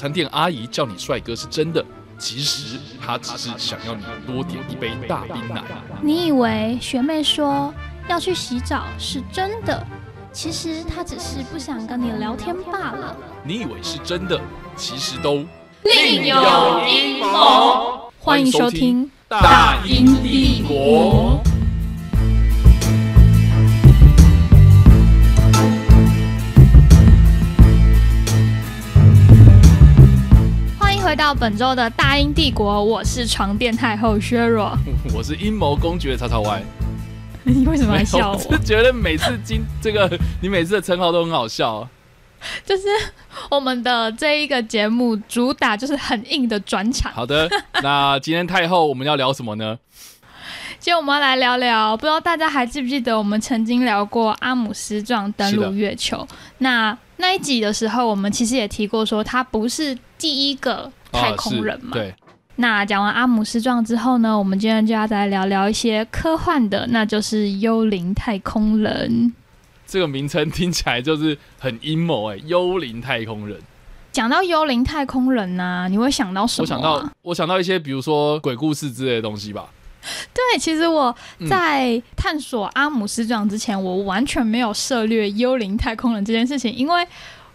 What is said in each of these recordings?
餐店阿姨叫你帅哥是真的，其实她只是想要你多点一杯大冰奶。你以为学妹说要去洗澡是真的，其实她只是不想跟你聊天罢了。你以为是真的，其实都另有阴谋。欢迎收听《大英帝国》。回到本周的大英帝国，我是床垫太后薛若。我是阴谋公爵叉叉 Y。你为什么要笑我？我是觉得每次今这个你每次的称号都很好笑。就是我们的这一个节目主打就是很硬的转场。好的，那今天太后我们要聊什么呢？今天我们要来聊聊，不知道大家还记不记得我们曾经聊过阿姆斯壮登陆月球？那那一集的时候，我们其实也提过说他不是第一个太空人嘛。啊、对，那讲完阿姆斯壮之后呢，我们今天就要再聊聊一些科幻的，那就是幽灵太空人。这个名称听起来就是很阴谋哎，幽灵太空人。讲到幽灵太空人呢、啊，你会想到什么、啊？我想到，我想到一些，比如说鬼故事之类的东西吧。对，其实我在探索阿姆斯壮之前，嗯、我完全没有涉猎幽灵太空人这件事情，因为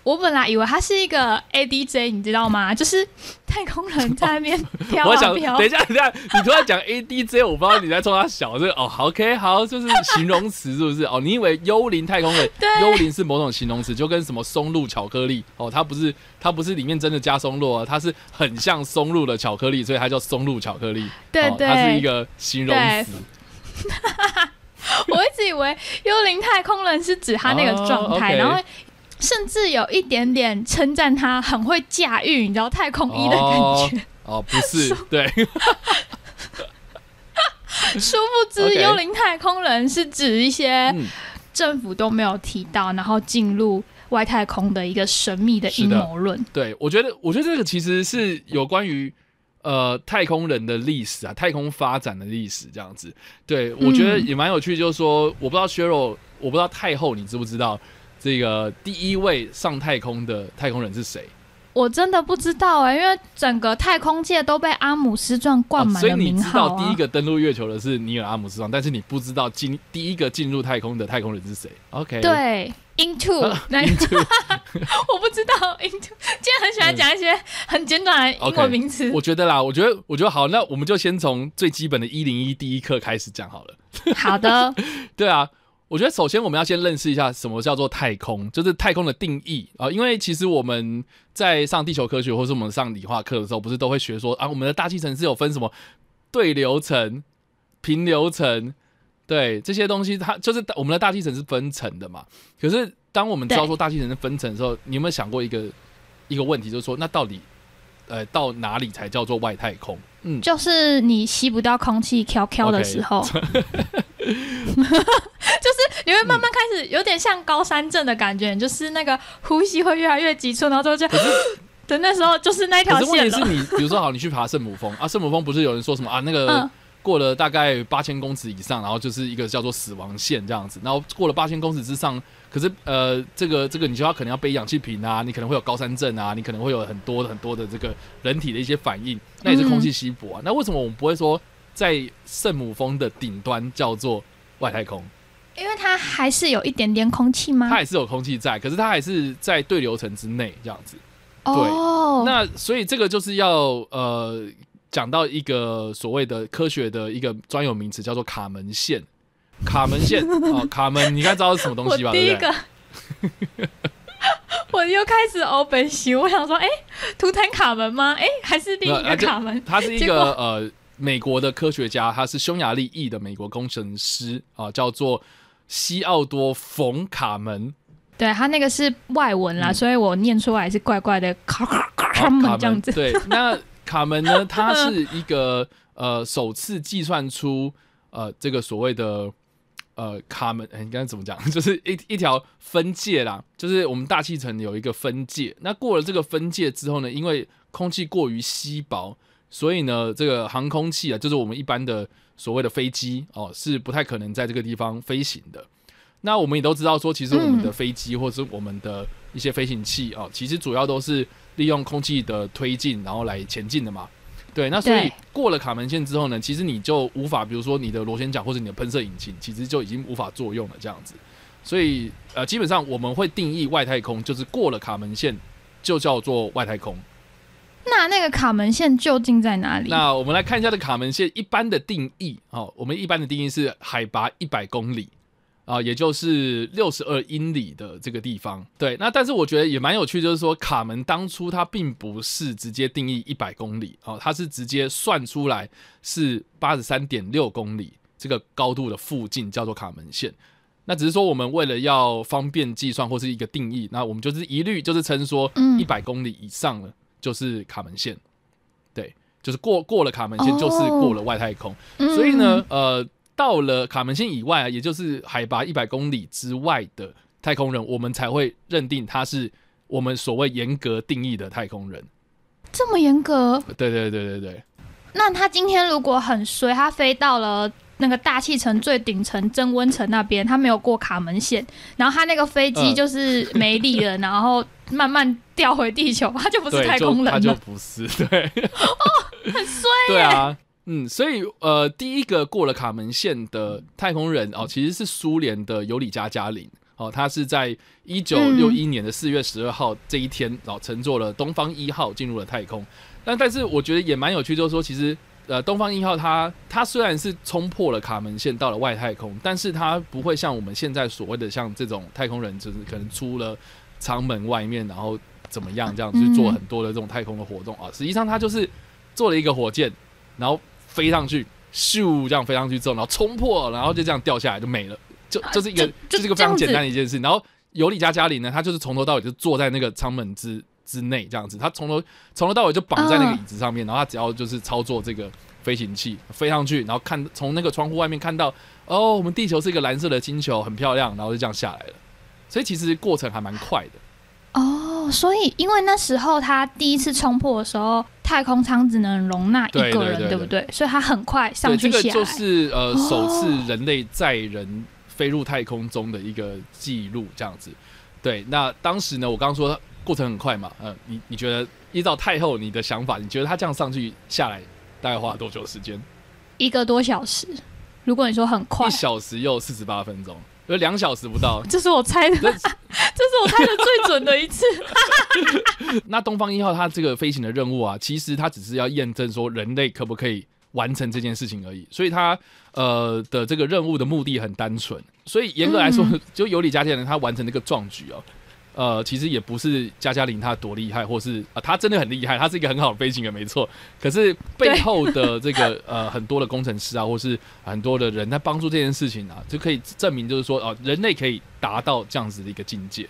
我本来以为他是一个 ADJ，你知道吗？就是太空人在那边 飘啊飘。等一下，等一下，你突然讲 ADJ，我不知道你在冲他小这个哦。OK，好，就是形容词 是不是？哦，你以为幽灵太空人？幽灵是某种形容词，就跟什么松露巧克力哦，它不是它不是里面真的加松露啊，它是很像松露的巧克力，所以它叫松露巧克力。对对，哦、它是一个形容词。我一直以为幽灵太空人是指他那个状态，然后。甚至有一点点称赞他很会驾驭，你知道太空衣的感觉。哦，哦不是，对。殊不知，幽灵太空人是指一些政府都没有提到，然后进入外太空的一个神秘的阴谋论。对，我觉得，我觉得这个其实是有关于呃太空人的历史啊，太空发展的历史这样子。对，我觉得也蛮有趣，就是说，我不知道削弱，我不知道太后，你知不知道？这个第一位上太空的太空人是谁？我真的不知道哎、欸，因为整个太空界都被阿姆斯壮灌满了名号、啊哦、所以你知道第一个登陆月球的是尼尔阿姆斯壮，但是你不知道进第一个进入太空的太空人是谁？OK？对，Into，那 Into 我不知道 Into，今天很喜欢讲一些很简短的英文名词。Okay, 我觉得啦，我觉得我觉得好，那我们就先从最基本的一零一第一课开始讲好了。好的，对啊。我觉得首先我们要先认识一下什么叫做太空，就是太空的定义啊、呃。因为其实我们在上地球科学或是我们上理化课的时候，不是都会学说啊，我们的大气层是有分什么对流层、平流层，对这些东西，它就是我们的大气层是分层的嘛。可是当我们知道说大气层是分层的时候，你有没有想过一个一个问题，就是说那到底呃到哪里才叫做外太空？嗯，就是你吸不到空气飘飘的时候。Okay. 就是你会慢慢开始有点像高山症的感觉，就是那个呼吸会越来越急促，然后就就等 那时候就是那条线可是问题是你，比如说好，你去爬圣母峰 啊，圣母峰不是有人说什么啊，那个过了大概八千公尺以上，然后就是一个叫做死亡线这样子，然后过了八千公尺之上，可是呃，这个这个你就要可能要背氧气瓶啊，你可能会有高山症啊，你可能会有很多很多的这个人体的一些反应，那也是空气稀薄啊。嗯、那为什么我们不会说在圣母峰的顶端叫做外太空？因为它还是有一点点空气吗？它还是有空气在，可是它还是在对流层之内这样子。哦，对，那所以这个就是要呃讲到一个所谓的科学的一个专有名词，叫做卡门线。卡门线 哦，卡门，你应该知道是什么东西吧？第一个，我又开始欧本修，我想说，哎、欸，图坦卡门吗？哎、欸，还是另一个卡门？它是一个呃美国的科学家，他是匈牙利裔的美国工程师啊、呃，叫做西奥多·冯卡门。对他那个是外文啦，嗯、所以我念出来是怪怪的，咔咔咔卡门这样子。对，那卡门呢？它是一个呃首次计算出呃这个所谓的呃卡门，哎，刚才怎么讲？就是一一条分界啦，就是我们大气层有一个分界。那过了这个分界之后呢，因为空气过于稀薄，所以呢，这个航空器啊，就是我们一般的所谓的飞机哦，是不太可能在这个地方飞行的。那我们也都知道说，其实我们的飞机或者是我们的一些飞行器哦，其实主要都是利用空气的推进，然后来前进的嘛。对，那所以过了卡门线之后呢，其实你就无法，比如说你的螺旋桨或者你的喷射引擎，其实就已经无法作用了这样子。所以呃，基本上我们会定义外太空就是过了卡门线就叫做外太空。那那个卡门线究竟在哪里？那我们来看一下这卡门线一般的定义。哦，我们一般的定义是海拔一百公里。啊，也就是六十二英里的这个地方，对。那但是我觉得也蛮有趣，就是说卡门当初它并不是直接定义一百公里，哦，它是直接算出来是八十三点六公里这个高度的附近叫做卡门线。那只是说我们为了要方便计算或是一个定义，那我们就是一律就是称说一百公里以上了就是卡门线，对，就是过过了卡门线就是过了外太空。所以呢，呃。到了卡门线以外啊，也就是海拔一百公里之外的太空人，我们才会认定他是我们所谓严格定义的太空人。这么严格？对对对对对。那他今天如果很衰，他飞到了那个大气层最顶层增温层那边，他没有过卡门线，然后他那个飞机就是没力了，然后慢慢掉回地球，他就不是太空人了。他就不是 对。哦，很衰。对啊。嗯，所以呃，第一个过了卡门线的太空人哦，其实是苏联的尤里加加林哦，他是在一九六一年的四月十二号这一天哦，乘坐了东方一号进入了太空。但但是我觉得也蛮有趣，就是说其实呃，东方一号它它虽然是冲破了卡门线到了外太空，但是它不会像我们现在所谓的像这种太空人，就是可能出了舱门外面，然后怎么样这样去做很多的这种太空的活动啊。实际上它就是做了一个火箭，然后。飞上去，咻，这样飞上去之后，然后冲破，然后就这样掉下来就没了，就就是一个，就是一个非常简单的一件事。然后尤里加加林呢，他就是从头到尾就坐在那个舱门之之内这样子，他从头从头到尾就绑在那个椅子上面，然后他只要就是操作这个飞行器飞上去，然后看从那个窗户外面看到，哦，我们地球是一个蓝色的星球，很漂亮，然后就这样下来了。所以其实过程还蛮快的。哦，所以因为那时候他第一次冲破的时候，太空舱只能容纳一个人，对不对？所以他很快上去下来。这个就是呃，首次人类载人飞入太空中的一个记录，这样子。对，那当时呢，我刚刚说过程很快嘛，呃，你你觉得依照太后你的想法，你觉得他这样上去下来大概花了多久时间？一个多小时。如果你说很快，一小时又四十八分钟。有两小时不到，这是我猜的，这是我猜的最准的一次。那东方一号它这个飞行的任务啊，其实它只是要验证说人类可不可以完成这件事情而已，所以它呃的这个任务的目的很单纯，所以严格来说，就尤里加天人他完成那个壮举哦。呃，其实也不是加加林他多厉害，或是啊，他真的很厉害，他是一个很好的飞行员，没错。可是背后的这个 呃，很多的工程师啊，或是很多的人在帮助这件事情啊，就可以证明，就是说哦，人类可以达到这样子的一个境界。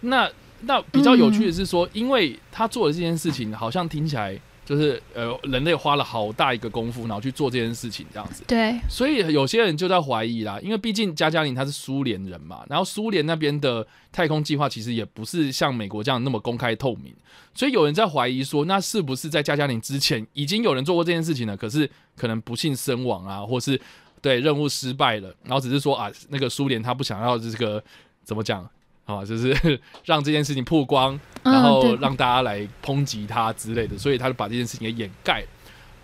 那那比较有趣的是说，因为他做的这件事情，好像听起来。就是呃，人类花了好大一个功夫，然后去做这件事情，这样子。对。所以有些人就在怀疑啦，因为毕竟加加林他是苏联人嘛，然后苏联那边的太空计划其实也不是像美国这样那么公开透明，所以有人在怀疑说，那是不是在加加林之前已经有人做过这件事情了？可是可能不幸身亡啊，或是对任务失败了，然后只是说啊，那个苏联他不想要这个怎么讲？啊，就是 让这件事情曝光，然后让大家来抨击他之类的，所以他就把这件事情给掩盖。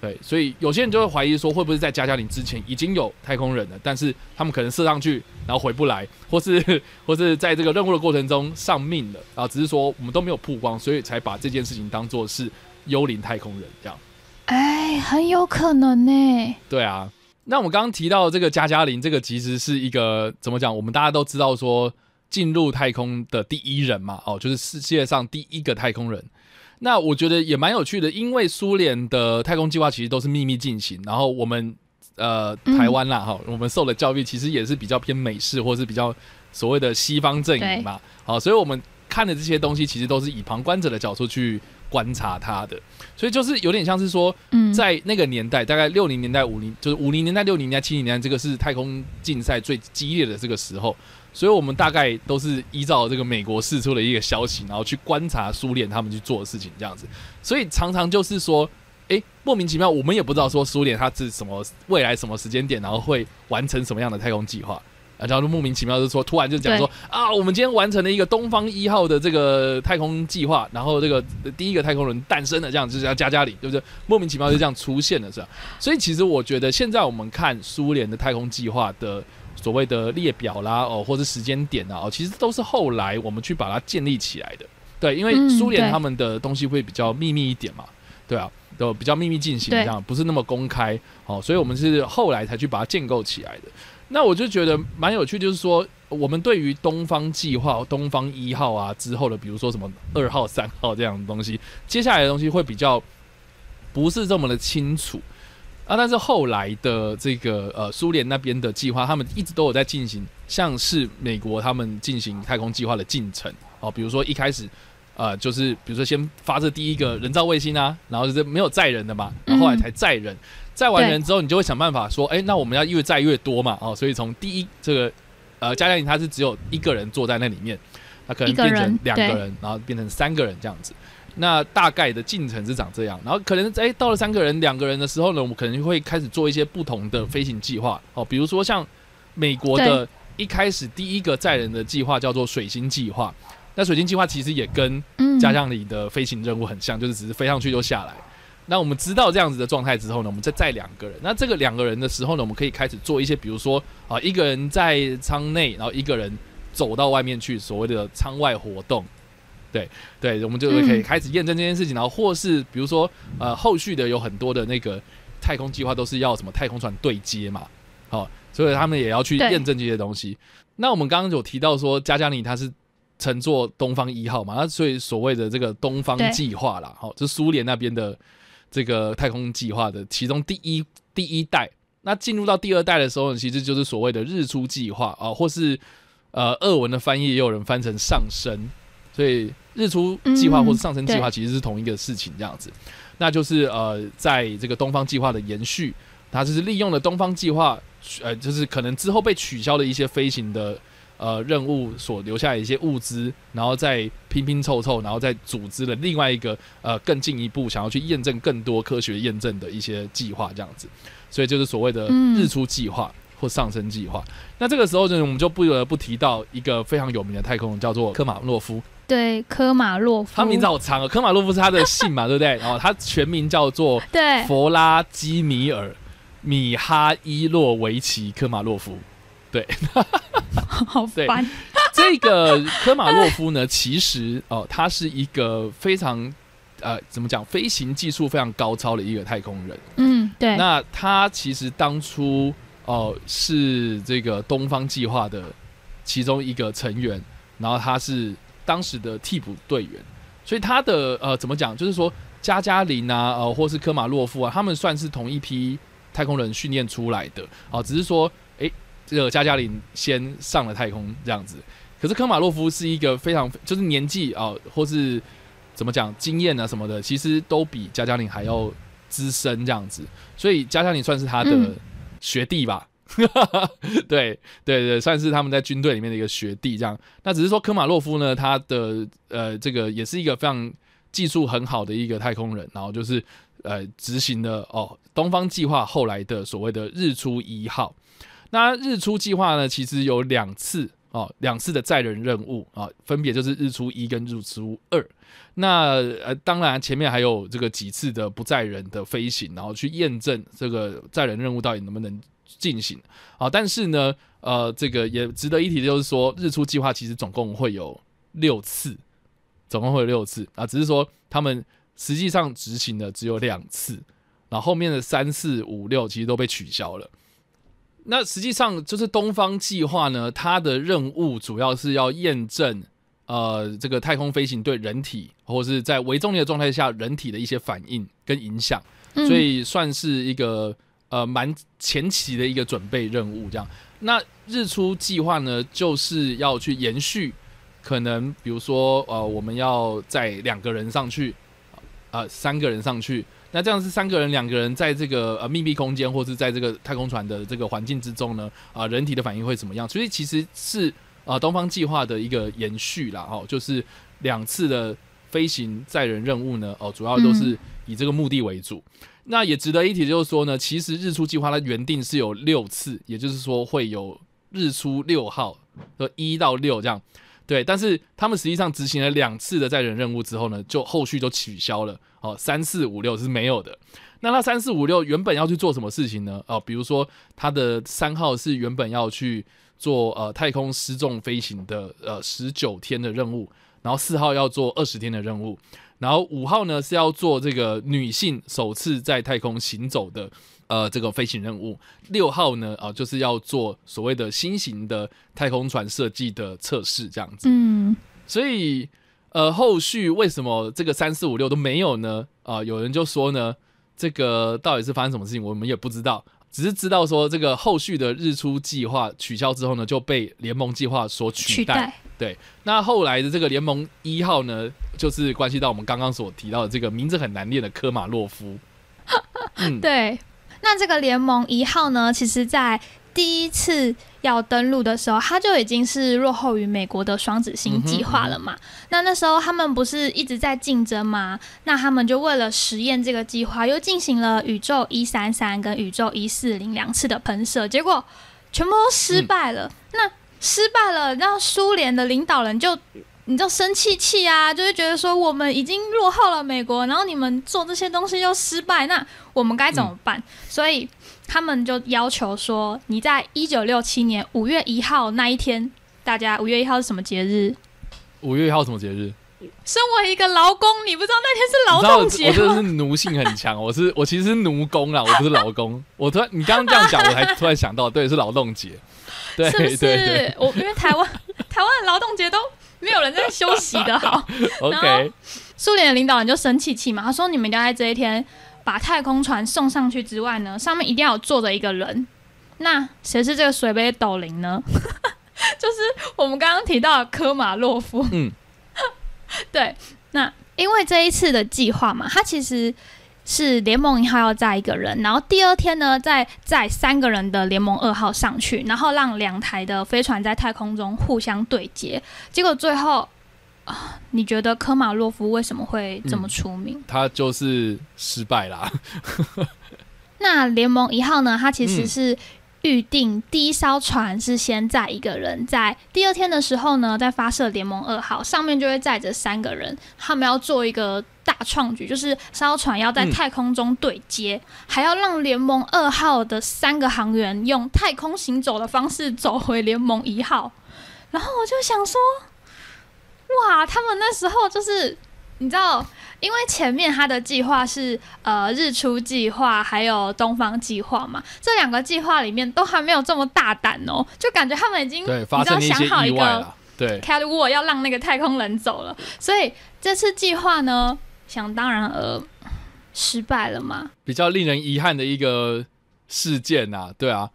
对，所以有些人就会怀疑说，会不会在加加林之前已经有太空人了，但是他们可能射上去，然后回不来，或是或是在这个任务的过程中丧命了，啊，只是说我们都没有曝光，所以才把这件事情当做是幽灵太空人这样。哎，很有可能呢。对啊，那我们刚刚提到这个加加林，这个其实是一个怎么讲？我们大家都知道说。进入太空的第一人嘛，哦，就是世界上第一个太空人。那我觉得也蛮有趣的，因为苏联的太空计划其实都是秘密进行，然后我们呃台湾啦，哈，我们受的教育其实也是比较偏美式或是比较所谓的西方阵营嘛，好，所以我们看的这些东西，其实都是以旁观者的角度去观察它的，所以就是有点像是说，嗯，在那个年代，大概六零年代、五零就是五零年代、六零年代、七零年代，这个是太空竞赛最激烈的这个时候，所以我们大概都是依照这个美国释出的一个消息，然后去观察苏联他们去做的事情，这样子，所以常常就是说。诶，莫名其妙，我们也不知道说苏联它是什么未来什么时间点，然后会完成什么样的太空计划，然后就莫名其妙就说突然就讲说啊，我们今天完成了一个东方一号的这个太空计划，然后这个第一个太空人诞生了，这样就是叫加加里，对不对？莫名其妙就这样出现了，是吧？所以其实我觉得现在我们看苏联的太空计划的所谓的列表啦，哦，或者时间点啊，哦，其实都是后来我们去把它建立起来的，对，因为苏联他们的东西会比较秘密一点嘛，对啊。都比较秘密进行，这样不是那么公开，哦，所以我们是后来才去把它建构起来的。那我就觉得蛮有趣，就是说我们对于东方计划、东方一号啊之后的，比如说什么二号、三号这样的东西，接下来的东西会比较不是这么的清楚啊。但是后来的这个呃苏联那边的计划，他们一直都有在进行，像是美国他们进行太空计划的进程哦，比如说一开始。呃，就是比如说先发射第一个人造卫星啊，然后就是没有载人的嘛，然后后来才载人，载完人之后，你就会想办法说，哎，那我们要越载越多嘛，哦，所以从第一这个呃加加林他是只有一个人坐在那里面，他可能变成两个人，然后变成三个人这样子，那大概的进程是长这样，然后可能哎到了三个人、两个人的时候呢，我们可能会开始做一些不同的飞行计划，哦，比如说像美国的一开始第一个载人的计划叫做水星计划。那水星计划其实也跟加将里的飞行任务很像，就是只是飞上去就下来。那我们知道这样子的状态之后呢，我们再载两个人。那这个两个人的时候呢，我们可以开始做一些，比如说啊，一个人在舱内，然后一个人走到外面去，所谓的舱外活动。对对，我们就可以开始验证这件事情。然后或是比如说呃，后续的有很多的那个太空计划都是要什么太空船对接嘛，好，所以他们也要去验证这些东西。那我们刚刚有提到说加加林他是。乘坐东方一号嘛，那所以所谓的这个东方计划啦，好，就苏联那边的这个太空计划的其中第一第一代。那进入到第二代的时候，其实就是所谓的日出计划啊，或是呃，俄文的翻译也有人翻成上升，所以日出计划或者上升计划其实是同一个事情这样子。那就是呃，在这个东方计划的延续，它就是利用了东方计划，呃，就是可能之后被取消的一些飞行的。呃，任务所留下的一些物资，然后再拼拼凑凑，然后再组织了另外一个呃更进一步想要去验证更多科学验证的一些计划，这样子，所以就是所谓的日出计划或上升计划。那这个时候呢，我们就不得不提到一个非常有名的太空人，叫做科马诺夫。对，科马洛夫，他名字好长啊，科马洛夫是他的姓嘛，对不对？然 后他全名叫做对弗拉基米尔米哈伊洛维奇科马洛夫。对，好烦。这个科马洛夫呢，其实哦，他是一个非常呃，怎么讲，飞行技术非常高超的一个太空人。嗯，对。那他其实当初哦，是这个东方计划的其中一个成员，然后他是当时的替补队员，所以他的呃，怎么讲，就是说加加林啊，呃，或是科马洛夫啊，他们算是同一批太空人训练出来的啊，只是说诶。这个加加林先上了太空这样子，可是科马洛夫是一个非常就是年纪啊，或是怎么讲经验啊什么的，其实都比加加林还要资深这样子，所以加加林算是他的学弟吧？对对对，算是他们在军队里面的一个学弟这样。那只是说科马洛夫呢，他的呃这个也是一个非常技术很好的一个太空人，然后就是呃执行了哦东方计划后来的所谓的日出一号。那日出计划呢，其实有两次哦，两次的载人任务啊，分别就是日出一跟日出二。那呃，当然前面还有这个几次的不载人的飞行，然后去验证这个载人任务到底能不能进行啊。但是呢，呃，这个也值得一提的就是说，日出计划其实总共会有六次，总共会有六次啊，只是说他们实际上执行的只有两次，然后后面的三四五六其实都被取消了。那实际上就是东方计划呢，它的任务主要是要验证，呃，这个太空飞行对人体或者是在微重力的状态下人体的一些反应跟影响，所以算是一个呃蛮前期的一个准备任务这样。那日出计划呢，就是要去延续可能比如说呃，我们要载两个人上去，呃，三个人上去，那这样是三个人、两个人在这个呃密闭空间，或是在这个太空船的这个环境之中呢，啊、人体的反应会怎么样？所以其实是呃、东方计划的一个延续啦，哦，就是两次的飞行载人任务呢，哦，主要都是以这个目的为主。那也值得一提，就是说呢，其实日出计划它原定是有六次，也就是说会有日出六号，呃，一到六这样。对，但是他们实际上执行了两次的载人任务之后呢，就后续都取消了。哦，三四五六是没有的。那他三四五六原本要去做什么事情呢？哦，比如说他的三号是原本要去做呃太空失重飞行的呃十九天的任务，然后四号要做二十天的任务，然后五号呢是要做这个女性首次在太空行走的呃这个飞行任务，六号呢啊、就是要做所谓的新型的太空船设计的测试这样子。嗯，所以呃，后续为什么这个三四五六都没有呢？啊、有人就说呢，这个到底是发生什么事情，我们也不知道，只是知道说这个后续的日出计划取消之后呢，就被联盟计划所取代。取代，对，那后来的这个联盟一号呢，就是关系到我们刚刚所提到的这个名字很难念的科马洛夫。嗯，对。那这个联盟一号呢，其实在第一次要登陆的时候，它就已经是落后于美国的双子星计划了嘛。那那时候他们不是一直在竞争吗？那他们就为了实验这个计划，又进行了宇宙一三三跟宇宙一四零两次的喷射，结果全部都失败了。那失败了，然后苏联的领导人就。你知道生气气啊，就是觉得说我们已经落后了美国，然后你们做这些东西又失败，那我们该怎么办？所以他们就要求说，你在一九六七年五月一号那一天，大家五月一号是什么节日？五月一号什么节日？身为一个劳工，你不知道那天是劳动节吗？我真的是奴性很强，我是我其实是奴工啦，我不是劳工。我突然你刚刚这样讲，我才突然想到，对，是劳动节。对是不是？我因为台湾 台湾的劳动节都没有人在休息的 好，，OK，苏联的领导人就生气气嘛，他说你们要在这一天把太空船送上去之外呢，上面一定要有坐着一个人。那谁是这个水杯斗灵呢？就是我们刚刚提到的科马洛夫。嗯，对。那因为这一次的计划嘛，他其实是联盟一号要载一个人，然后第二天呢再载三个人的联盟二号上去，然后让两台的飞船在太空中互相对接。结果最后啊，你觉得科马洛夫为什么会这么出名？他就是失败啦。那联盟一号呢？它其实嗯是预定第一艘船是先载一个人，在第二天的时候呢，再发射联盟二号，上面就会载着三个人，他们要做一个大创举，就是艘船要在太空中对接，还要让联盟二号的三个航员用太空行走的方式走回联盟一号。然后我就想说，哇，他们那时候就是你知道。因为前面他的计划是呃日出计划还有东方计划嘛，这两个计划里面都还没有这么大胆哦，就感觉他们已经对，你知道发生一些想好一个意外啦。对，Cat War 要让那个太空人走了，所以这次计划呢，想当然而失败了嘛。比较令人遗憾的一个事件呐、对啊，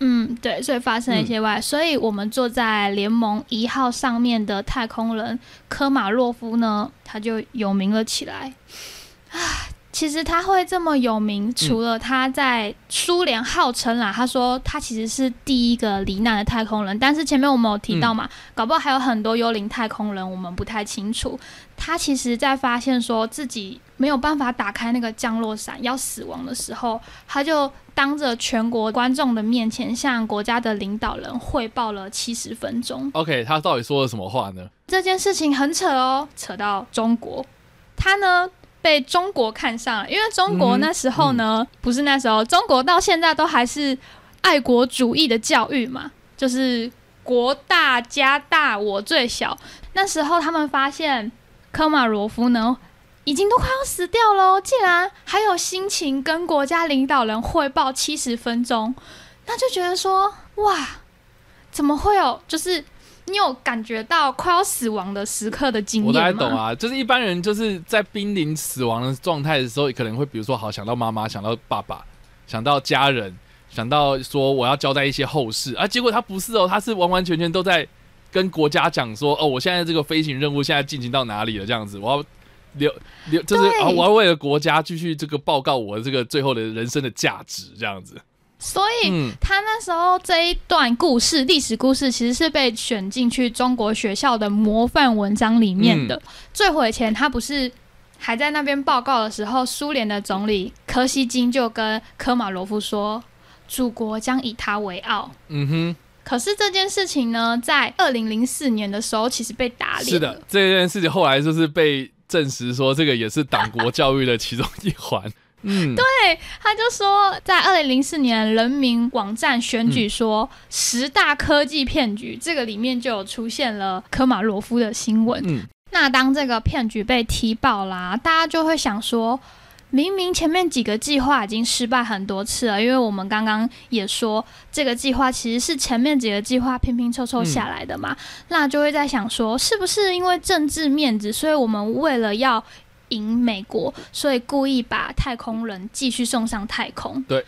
嗯，对，所以发生了一些外，所以我们坐在联盟一号上面的太空人科马洛夫呢，他就有名了起来。啊，其实他会这么有名，除了他在苏联号称啦，他说他其实是第一个罹难的太空人，但是前面我们有提到嘛，搞不好还有很多幽灵太空人，我们不太清楚。他其实在发现说自己没有办法打开那个降落伞要死亡的时候，他就当着全国观众的面前向国家的领导人汇报了七十分钟。OK，他到底说了什么话呢？这件事情很扯哦，扯到中国，他呢被中国看上了，因为中国那时候呢，不是那时候，中国到现在都还是爱国主义的教育嘛，就是国大家大我最小。那时候他们发现科马罗夫呢。已经都快要死掉了哦，竟然还有心情跟国家领导人汇报七十分钟，那就觉得说，哇，怎么会有？就是你有感觉到快要死亡的时刻的经我大概？懂啊，就是一般人就是在濒临死亡的状态的时候，可能会比如说好想到妈妈，想到爸爸，想到家人，想到说我要交代一些后事啊，结果他不是哦，他是完完全全都在跟国家讲说，哦，我现在这个飞行任务现在进行到哪里了？这样子，我要留留，就是啊，我要为了国家继续这个报告我这个最后的人生的价值，这样子。所以嗯，他那时候这一段故事，历史故事其实是被选进去中国学校的模范文章里面的。坠毁前，他不是还在那边报告的时候，苏联的总理柯西金就跟科马罗夫说：“祖国将以他为傲。嗯哼，”可是这件事情呢，在二零零四年的时候，其实被打脸。是的，，这件事情后来就是被证实说，这个也是党国教育的其中一环。嗯，对，他就说，在二零零四年人民网站选举说、十大科技骗局，这个里面就有出现了科马罗夫的新闻。嗯，那当这个骗局被踢爆啦，大家就会想说，明明前面几个计划已经失败很多次了，因为我们刚刚也说，这个计划其实是前面几个计划拼拼凑凑下来的嘛，那就会在想说，是不是因为政治面子，所以我们为了要赢美国，所以故意把太空人继续送上太空？对。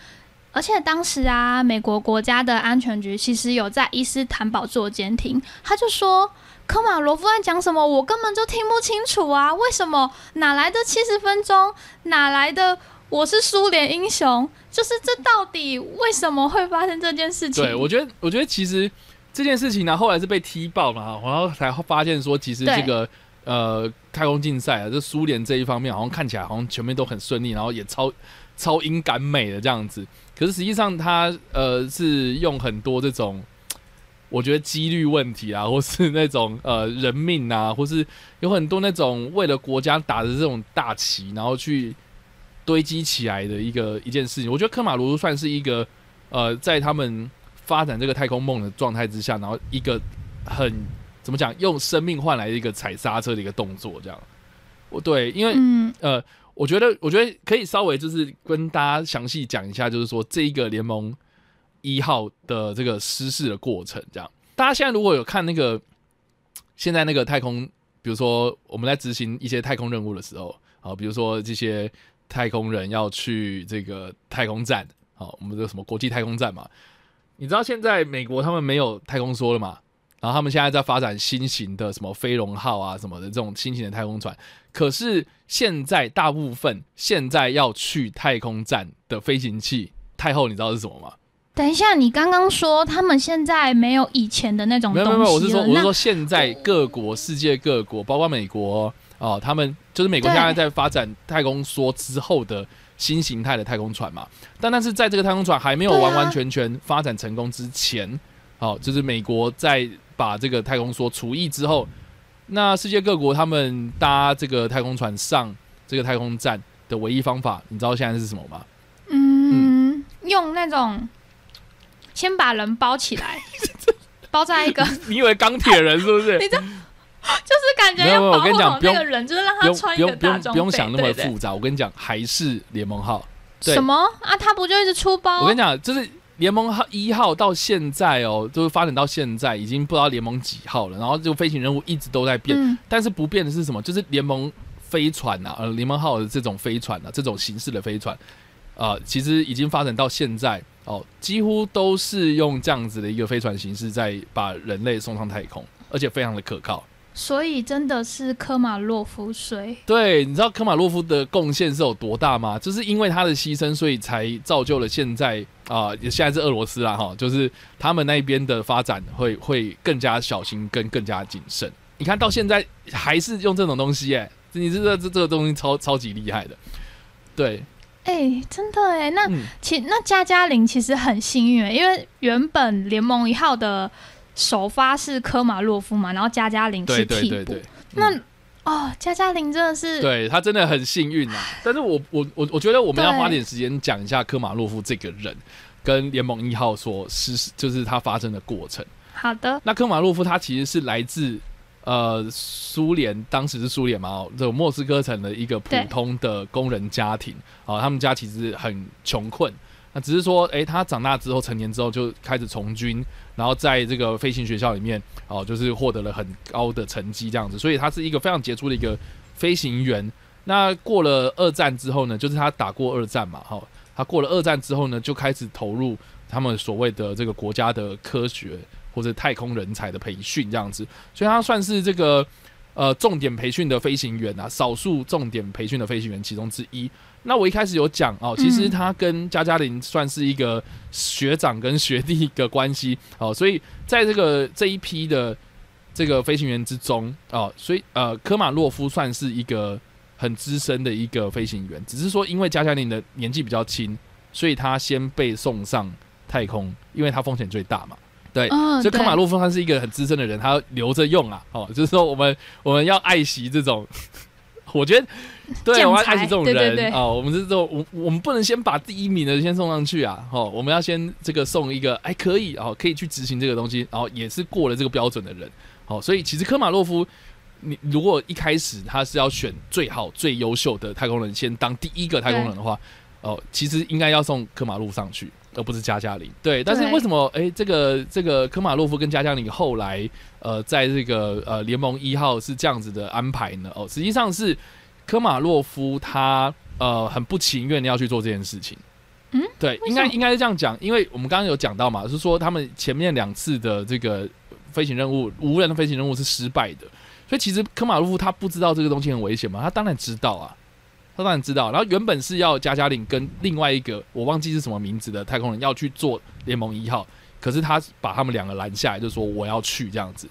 而且当时啊，美国国家的安全局其实有在伊斯坦堡做监听，他就说科马罗夫在讲什么，我根本就听不清楚啊！为什么？哪来的七十分钟？哪来的我是苏联英雄？就是这到底为什么会发生这件事情？对，我觉得，我觉得其实这件事情呢，后来是被踢爆嘛，然后才发现说，其实这个呃太空竞赛啊，这苏联这一方面好像看起来好像全面都很顺利，然后也超超英赶美的这样子。可是实际上，他呃是用很多这种，我觉得几率问题啊，或是那种呃人命啊，或是有很多那种为了国家打的这种大旗，然后去堆积起来的一个一件事情。我觉得科马罗算是一个呃，在他们发展这个太空梦的状态之下，然后一个很怎么讲，用生命换来一个踩刹车的一个动作，这样。我对，因为嗯，呃，我觉得，我觉得可以稍微就是跟大家详细讲一下，就是说这一个联盟一号的这个失事的过程，这样。大家现在如果有看那个现在那个太空，比如说我们在执行一些太空任务的时候，啊，比如说这些太空人要去这个太空站，好，我们这个什么国际太空站嘛，你知道现在美国他们没有太空梭了嘛？然后他们现在在发展新型的什么飞龙号啊什么的这种新型的太空船，可是现在大部分现在要去太空站的飞行器太后，你知道是什么吗？等一下，你刚刚说他们现在没有以前的那种东西，没有没有，我是说我是说现在各国世界各国，包括美国哦，他们就是美国现在在发展太空梭之后的新形态的太空船嘛，但但是在这个太空船还没有完完全全发展成功之前，好、就是美国在把这个太空梭除役之后，那世界各国他们搭这个太空船上这个太空站的唯一方法，你知道现在是什么吗？嗯，用那种先把人包起来，包在一个，你以为钢铁人是不是？是感觉没有没有要保护我跟你讲不用好那个人，就是让不用他穿一个大装备，不用想那么复杂，我跟你讲，还是联盟号。对什么啊？他不就一直出包？我跟你讲，就是联盟号一号到现在哦，就是发展到现在已经不知道联盟几号了，然后这个飞行任务一直都在变，嗯，但是不变的是什么？就是联盟飞船啊，呃，联盟号的这种飞船啊，这种形式的飞船，呃，其实已经发展到现在哦，几乎都是用这样子的一个飞船形式在把人类送上太空，而且非常的可靠。所以真的是科马洛夫水。对，你知道科马洛夫的贡献是有多大吗？就是因为他的牺牲，所以才造就了现在啊、也现在是俄罗斯啦哈，就是他们那边的发展会会更加小心跟更加谨慎。你看到现在还是用这种东西、耶，你这个这这个东西超超级厉害的。对，哎、真的哎，那嗯，其那加加林其实很幸运欸，因为原本联盟一号的首发是科马洛夫嘛，然后加加林对是替补。对对对。那嗯哦，加加林真的是对他真的很幸运啊！但是我我我我觉得我们要花点时间讲一下科马洛夫这个人跟联盟一号所实就是他发生的过程。好的，那科马洛夫他其实是来自呃苏联，当时是苏联嘛，哦，这个莫斯科城的一个普通的工人家庭，哦，他们家其实很穷困，那只是说，诶，他长大之后成年之后就开始从军，然后在这个飞行学校里面，哦，就是获得了很高的成绩这样子，所以他是一个非常杰出的一个飞行员。那过了二战之后呢，就是他打过二战嘛，哈、他过了二战之后呢，就开始投入他们所谓的这个国家的科学或者太空人才的培训这样子，所以他算是这个呃重点培训的飞行员啊，少数重点培训的飞行员其中之一。那我一开始有讲哦，其实他跟加加林算是一个学长跟学弟的关系哦，所以在这个这一批的这个飞行员之中哦，所以呃科马洛夫算是一个很资深的一个飞行员，只是说因为加加林的年纪比较轻，所以他先被送上太空，因为他风险最大嘛。对，所以科马洛夫他是一个很资深的人，他留着用啊，哦，就是说我们我们要爱惜这种。我觉得，对，我要开启这种人啊。我们是这种，我我们不能先把第一名的先送上去啊。哦，我们要先这个送一个，哎，可以，哦，可以去执行这个东西，然后也是过了这个标准的人。哦，所以其实科马洛夫，你如果一开始他是要选最好、最优秀的太空人，先当第一个太空人的话，哦，其实应该要送科马洛夫上去，而不是加加林。对，但是为什么？哎，这个这个科马洛夫跟加加林后来。呃，在这个呃联盟一号是这样子的安排呢。哦，实际上是科马洛夫他呃很不情愿要去做这件事情。嗯，对，应该应该是这样讲，因为我们刚刚有讲到嘛，是说他们前面两次的这个飞行任务，无人的飞行任务是失败的，所以其实科马洛夫他不知道这个东西很危险吗？他当然知道啊，他当然知道。然后原本是要加加林跟另外一个我忘记是什么名字的太空人要去做联盟一号。可是他把他们两个拦下来，就说我要去这样子。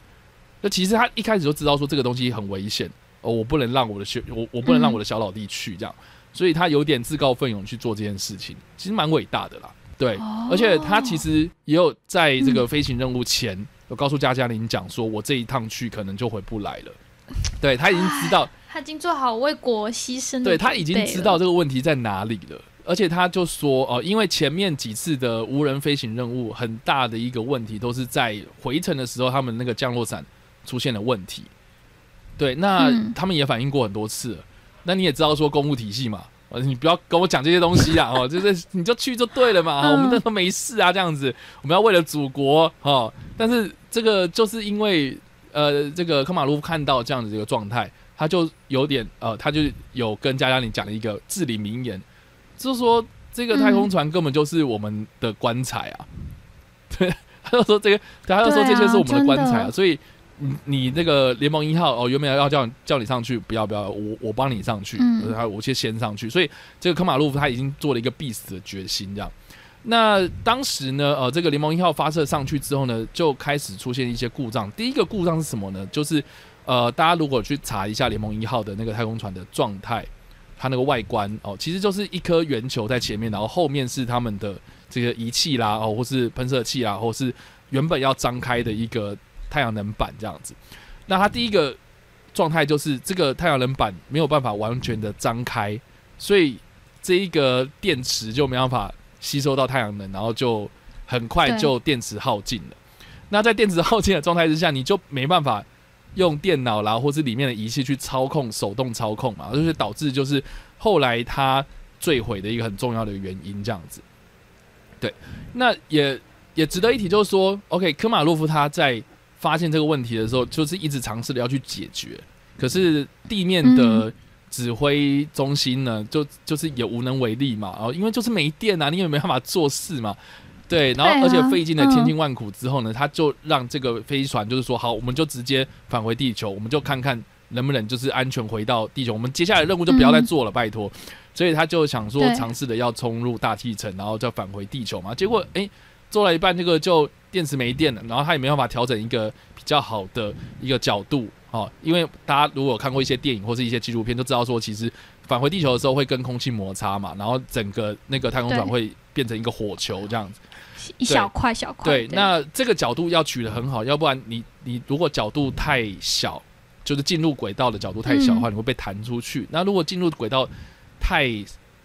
那其实他一开始就知道说这个东西很危险哦，我不能让我的学我我不能让我的小老弟去这样，所以他有点自告奋勇去做这件事情，其实蛮伟大的啦。对，而且他其实也有在这个飞行任务前有告诉加加林讲说，我这一趟去可能就回不来了。对他已经知道，他已经做好为国牺牲。对他已经知道这个问题在哪里了。而且他就说哦，因为前面几次的无人飞行任务，很大的一个问题都是在回程的时候，他们那个降落伞出现了问题。对，那他们也反映过很多次。那你也知道说公务体系嘛，你不要跟我讲这些东西啊！哦，就是你就去就对了嘛，我们都说没事啊，这样子，我们要为了祖国哦。但是这个就是因为呃，这个科马卢看到这样子一个状态，他就有点呃，他就有跟加加林讲了一个至理名言。就是说，这个太空船根本就是我们的棺材啊！对，他就说这个，他就说这些是我们的棺材啊！所以，你你那个联盟一号哦，原本要叫叫你上去，不要不要，我我帮你上去，他我先先上去。所以，这个科马洛夫他已经做了一个必死的决心，这样。那当时呢，呃，这个联盟一号发射上去之后呢，就开始出现一些故障。第一个故障是什么呢？就是呃，大家如果去查一下联盟一号的那个太空船的状态。它那个外观哦，其实就是一颗圆球在前面，然后后面是他们的这个仪器啦，哦，或是喷射器啦，或是原本要张开的一个太阳能板这样子。那它第一个状态就是这个太阳能板没有办法完全的张开，所以这一个电池就没办法吸收到太阳能，然后就很快就电池耗尽了。那在电池耗尽的状态之下，你就没办法。用电脑啦，或是里面的仪器去操控，手动操控嘛，就是导致就是后来它坠毁的一个很重要的原因，这样子。对，那也也值得一提，就是说，OK，科马洛夫他在发现这个问题的时候，就是一直尝试的要去解决，可是地面的指挥中心呢，就就是也无能为力嘛，然后，因为就是没电啊，你也没办法做事嘛。对，然后而且费尽了千辛万苦之后呢，他就让这个飞船就是说好，我们就直接返回地球，我们就看看能不能就是安全回到地球。我们接下来任务就不要再做了，拜托。所以他就想说尝试的要冲入大气层，然后再返回地球嘛。结果哎，做了一半，这个就电池没电了，然后它也没办法调整一个比较好的一个角度哦。因为大家如果看过一些电影或是一些纪录片，都知道说其实返回地球的时候会跟空气摩擦嘛，然后整个那个太空船会变成一个火球这样子。一小块小块，对，那这个角度要取得很好，要不然你你如果角度太小，就是进入轨道的角度太小的话，你会被弹出去。那如果进入轨道太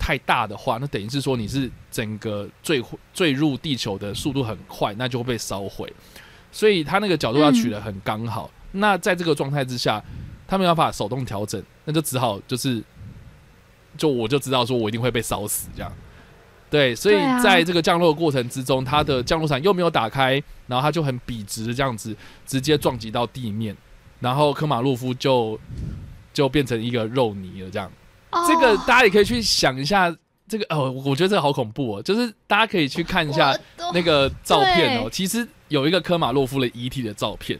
太大的话，那等于是说你是整个坠坠入地球的速度很快，那就会被烧毁。所以他那个角度要取得很刚好。那在这个状态之下，他们要把手动调整，那就只好就是，就我就知道说我一定会被烧死这样。对，所以在这个降落过程之中，它的降落伞又没有打开，然后它就很笔直这样子直接撞击到地面，然后科马洛夫就就变成一个肉泥了。这样，这个大家也可以去想一下，这个哦，我觉得这个好恐怖哦。就是大家可以去看一下那个照片哦。其实有一个科马洛夫的遗体的照片，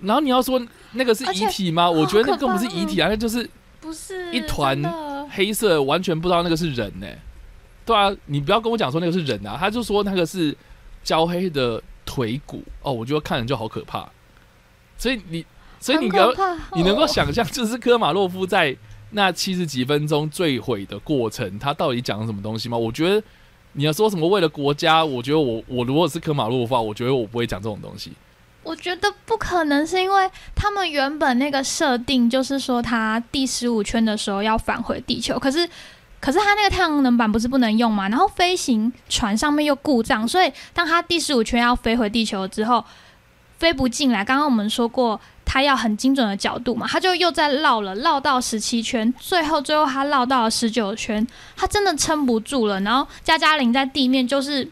然后你要说那个是遗体吗？我觉得那根本不是遗体啊，那就是不是一团黑色，完全不知道那个是人呢。对啊，你不要跟我讲说那个是人啊，他就说那个是焦黑的腿骨哦，我觉得看人就好可怕。所以你，所以你能你能够想象，就是科马洛夫在那七十几分钟坠毁的过程，他到底讲了什么东西吗？我觉得你要说什么为了国家，我觉得我我如果是科马洛夫，我觉得我不会讲这种东西。我觉得不可能，是因为他们原本那个设定就是说他第十五圈的时候要返回地球，可是。可是它那个太阳能板不是不能用吗？然后飞行船上面又故障，所以当他第十五圈要飞回地球之后，飞不进来。刚刚我们说过，它要很精准的角度嘛，他就又在绕了，绕到十七圈，最后最后他绕到了十九圈，他真的撑不住了。然后加加林在地面就是，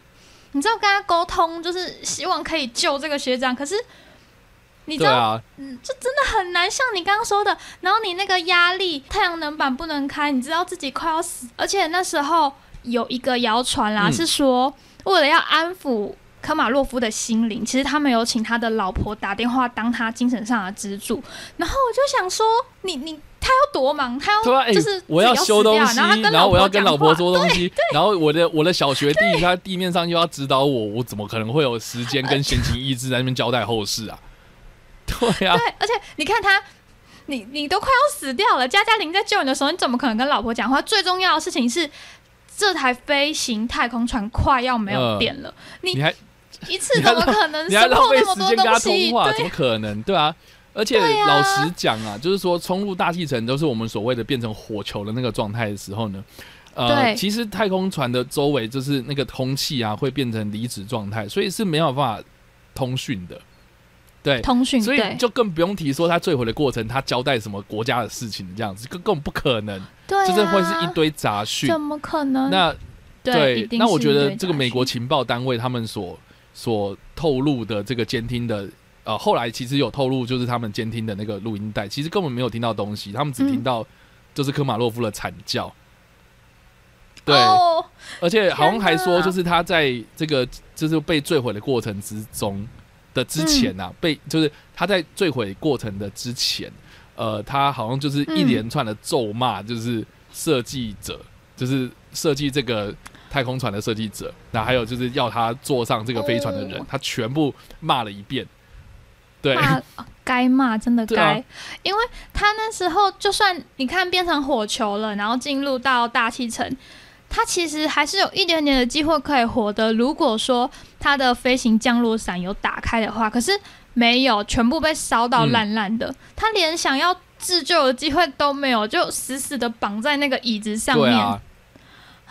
你知道跟他沟通，就是希望可以救这个学长，可是。你知道，嗯，这真的很难，像你刚刚说的，然后你那个压力，太阳能板不能开，你知道自己快要死，而且那时候有一个谣传啦，是说为了要安抚科马洛夫的心灵，其实他们有请他的老婆打电话当他精神上的支柱，然后我就想说，你你他要多忙，他要就是我要修东西，然后我要跟老婆说东西，然后我的我的小学弟他地面上又要指导我，我怎么可能会有时间跟闲情逸致在那边交代后事啊？对啊，对，而且你看他，你你都快要死掉了。加加林在救你的时候，你怎么可能跟老婆讲话？最重要的事情是，这台飞行太空船快要没有电了。你还一次怎么可能？你还浪费时间跟他通话？怎么可能？对啊，而且老实讲啊，就是说冲入大气层都是我们所谓的变成火球的那个状态的时候呢，呃，其实太空船的周围就是那个空气啊会变成离子状态，所以是没有办法通讯的。对，通讯，所以就更不用提说他坠毁的过程，他交代什么国家的事情这样子，根根本不可能，对，就是会是一堆杂讯，怎么可能？那对，那我觉得这个美国情报单位他们所所透露的这个监听的，呃，后来其实有透露，就是他们监听的那个录音带，其实根本没有听到东西，他们只听到就是科马洛夫的惨叫，对，而且好像还说，就是他在这个就是被坠毁的过程之中。的之前呐，被就是他在坠毁过程的之前，呃，他好像就是一连串的咒骂，就是设计者，就是设计这个太空船的设计者，那还有就是要他坐上这个飞船的人，他全部骂了一遍。对，该骂，真的该，因为他那时候就算你看变成火球了，然后进入到大气层。它其实还是有一点点的机会可以活的。如果说它的飞行降落伞有打开的话，可是没有，全部被烧到烂烂的。它连想要自救的机会都没有，就死死的绑在那个椅子上面。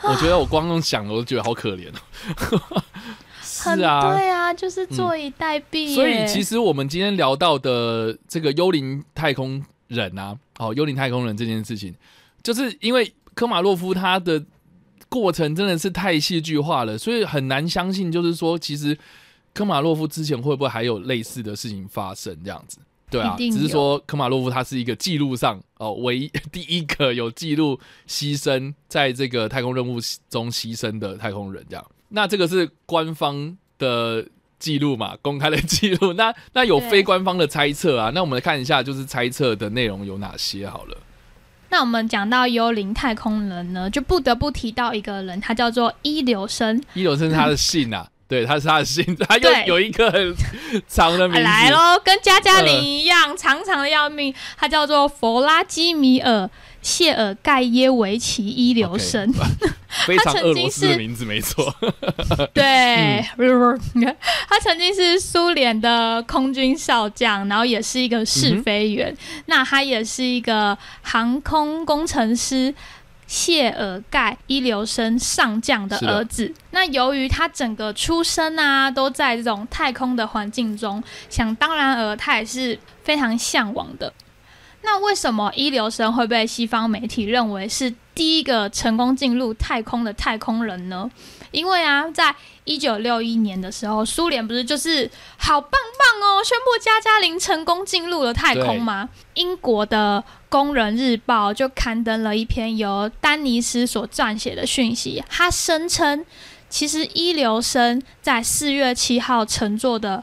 我觉得我光用想，我都觉得好可怜哦。是啊，对啊，就是坐以待毙。所以其实我们今天聊到的这个幽灵太空人啊，哦，幽灵太空人这件事情，就是因为科马洛夫他的。过程真的是太戏剧化了，所以很难相信。就是说，其实科马洛夫之前会不会还有类似的事情发生？这样子，对啊，只是说科马洛夫他是一个记录上哦，唯一第一个有记录牺牲在这个太空任务中牺牲的太空人。这样，那这个是官方的记录嘛？公开的记录。那那有非官方的猜测啊？那我们来看一下，就是猜测的内容有哪些？好了。那我们讲到幽灵太空人呢，就不得不提到一个人，他叫做伊留生。伊留生是他的姓啊，对，他是他的姓，他又有一个很长的名字。来喽，跟加加林一样，长长的要命。他叫做弗拉基米尔。谢尔盖耶维奇一留生，非常俄罗斯的名字，没错。对，他曾经是苏联的空军少将，然后也是一个试飞员。那他也是一个航空工程师谢尔盖伊留生上将的儿子。那由于他整个出生啊，都在这种太空的环境中，想当然而他也是非常向往的。那为什么一流生会被西方媒体认为是第一个成功进入太空的太空人呢？因为啊，在一九六一年的时候，苏联不是就是好棒棒哦，宣布加加林成功进入了太空吗？英国的《工人日报》就刊登了一篇由丹尼斯所撰写的讯息，他声称其实一流生在四月七号乘坐的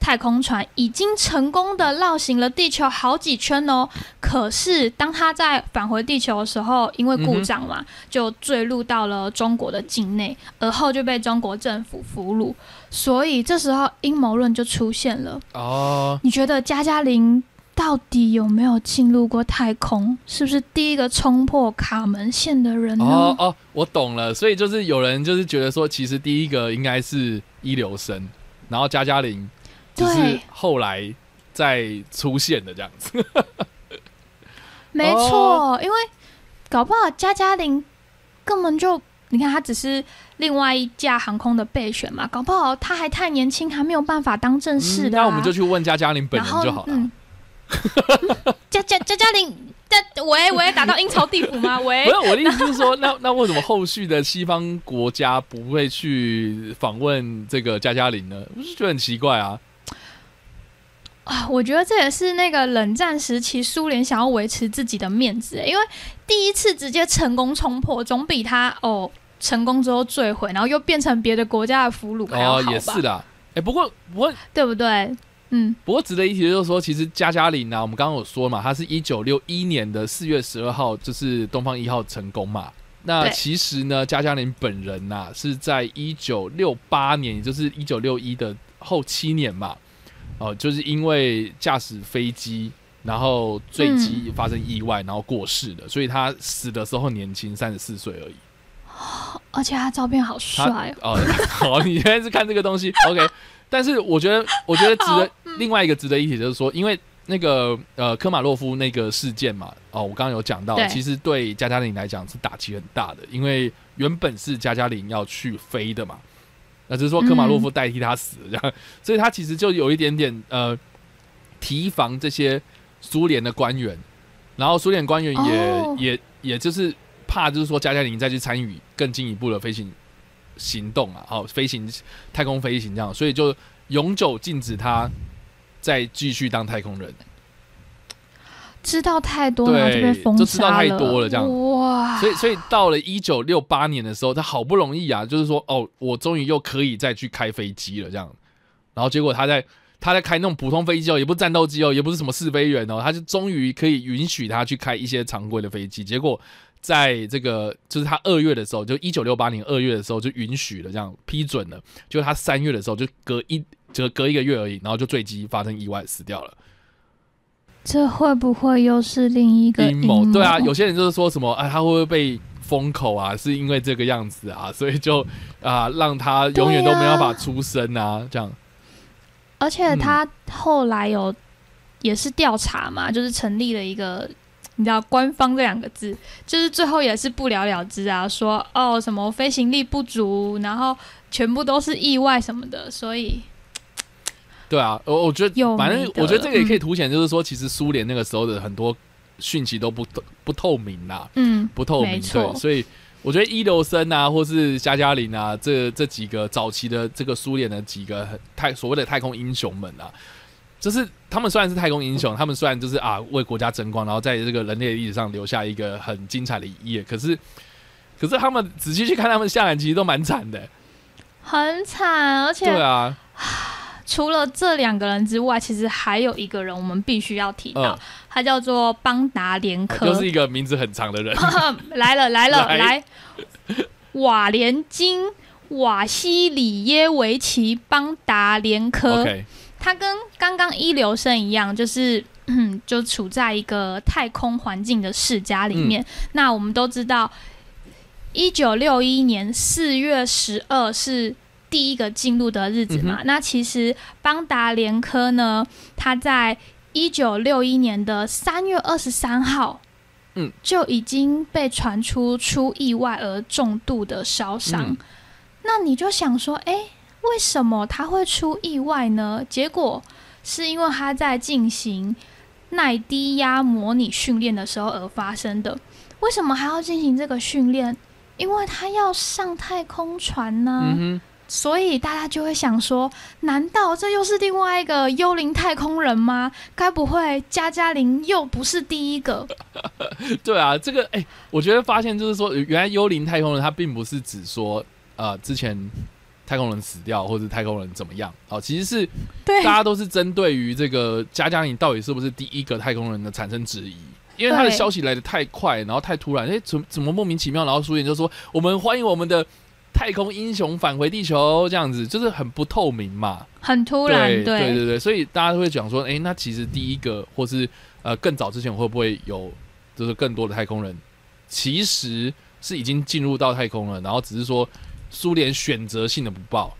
太空船已经成功的绕行了地球好几圈哦。可是当他在返回地球的时候，因为故障嘛，就坠入到了中国的境内，而后就被中国政府俘虏。所以这时候阴谋论就出现了。哦，你觉得加加林到底有没有进入过太空？是不是第一个冲破卡门线的人呢？哦哦，我懂了。所以就是有人就是觉得说，其实第一个应该是一流生，然后加加林只是后来再出现的这样子。没错，因为搞不好加加林根本就，你看他只是另外一架航空的备选嘛，搞不好他还太年轻，还没有办法当正式的、啊嗯那我们就去问加加林本人就好了。嗯，加加加加林，加喂喂，打到阴曹地府吗？喂 不是，我的意思是说，那那为什么后续的西方国家不会去访问这个加加林呢？我是觉得很奇怪啊。啊，我觉得这也是那个冷战时期苏联想要维持自己的面子，因为第一次直接成功冲破，总比他哦成功之后坠毁，然后又变成别的国家的俘虏还要好哦，吧？也是的。哎、不过不过对不对？嗯，不过值得一提的就是说，其实加加林啊，我们刚刚有说嘛，他是一九六一年的四月十二号，就是东方一号成功嘛。那其实呢，加加林本人呐、是在一九六八年，也就是一九六一的后七年嘛，哦、就是因为驾驶飞机，然后坠机发生意外，然后过世的，所以他死的时候年轻，三十四岁而已。而且他照片好帅哦。哦，好，你现在是看这个东西，OK？但是我觉得，我觉得值得另外一个值得一提就是说，因为那个呃科马洛夫那个事件嘛，哦，我刚刚有讲到，其实对加加林来讲是打击很大的，因为原本是加加林要去飞的嘛，那只是说科马洛夫代替他死这样，所以他其实就有一点点呃提防这些苏联的官员，然后苏联官员也、哦。也也就是怕就是说加加林再去参与更进一步的飞行行动啊，好、飞行太空飞行这样，所以就永久禁止他再继续当太空人。知道太多，对然后就被封杀就知道太多了这样哇，所以，所以到了一九六八年的时候，他好不容易啊，就是说，哦，我终于又可以再去开飞机了，这样。然后结果他在他在开那种普通飞机哦，也不是战斗机哦，也不是什么试飞员哦，他就终于可以允许他去开一些常规的飞机。结果在这个就是他二月的时候，就一九六八年二月的时候就允许了，这样批准了。就他三月的时候就隔一就隔一个月而已，然后就坠机发生意外死掉了。这会不会又是另一个阴谋谋？对啊，有些人就是说什么，哎，他会不会被封口啊？是因为这个样子啊，所以就啊、让他永远都没办法出声啊，这样。而且嗯他后来有也是调查嘛，就是成立了一个。你知道“官方”这两个字，就是最后也是不了了之啊，说哦什么飞行力不足，然后全部都是意外什么的，所以对啊，我我觉有得，反正我觉得这个也可以嗯。凸显，就是说，其实苏联那个时候的很多讯息都不不透明啦，嗯，不透明，对，所以我觉得伊留森啊，或是加加林啊，这这几个早期的这个苏联的几个太所谓的太空英雄们啊，就是他们虽然是太空英雄，他们虽然就是啊为国家争光，然后在这个人类历史上留下一个很精彩的一页，可是可是他们仔细去看他们下来，其实都蛮惨的，很惨，而且对啊，除了这两个人之外，其实还有一个人我们必须要提到，嗯。他叫做邦达连科，又是一个名字很长的人，来了来了 来。来，瓦连金瓦西里耶维奇邦达连科。他跟刚刚一流生一样，就是。嗯，就处在一个太空环境的世家里面。那我们都知道，一九六一年四月十二是第一个进入的日子嘛。嗯那其实邦达连科呢，他在一九六一年的三月二十三号，嗯，就已经被传出出意外而重度的烧伤。嗯那你就想说，诶，为什么他会出意外呢？结果是因为他在进行耐低压模拟训练的时候而发生的。为什么还要进行这个训练？因为他要上太空船呢。所以大家就会想说，难道这又是另外一个幽灵太空人吗？该不会加加林又不是第一个？对啊，这个哎、我觉得发现就是说，原来幽灵太空人他并不是指说呃之前太空人死掉或者太空人怎么样，好，其实是大家都是针对于这个加加林到底是不是第一个太空人的产生质疑。因为他的消息来的太快，然后太突然，哎、怎怎么莫名其妙？然后苏联就说我们欢迎我们的太空英雄返回地球，这样子就是很不透明嘛。很突然，对对对对，所以大家都会讲说，哎、那其实第一个或是呃更早之前会不会有就是更多的太空人，其实是已经进入到太空了，然后只是说苏联选择性的不报。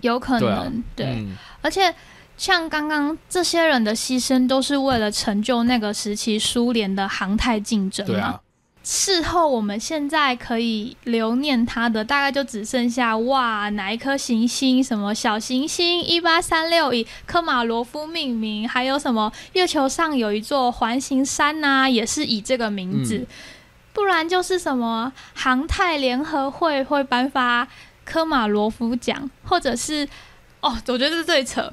有可对啊能，对，嗯而且像刚刚这些人的牺牲，都是为了成就那个时期苏联的航太竞争嘛。对啊，事后我们现在可以留念他的，大概就只剩下哇哪一颗行星，什么小行星一八三六以科马罗夫命名，还有什么月球上有一座环形山呐、也是以这个名字。嗯不然就是什么航太联合会会颁发科马罗夫奖，或者是哦，我觉得这是最扯。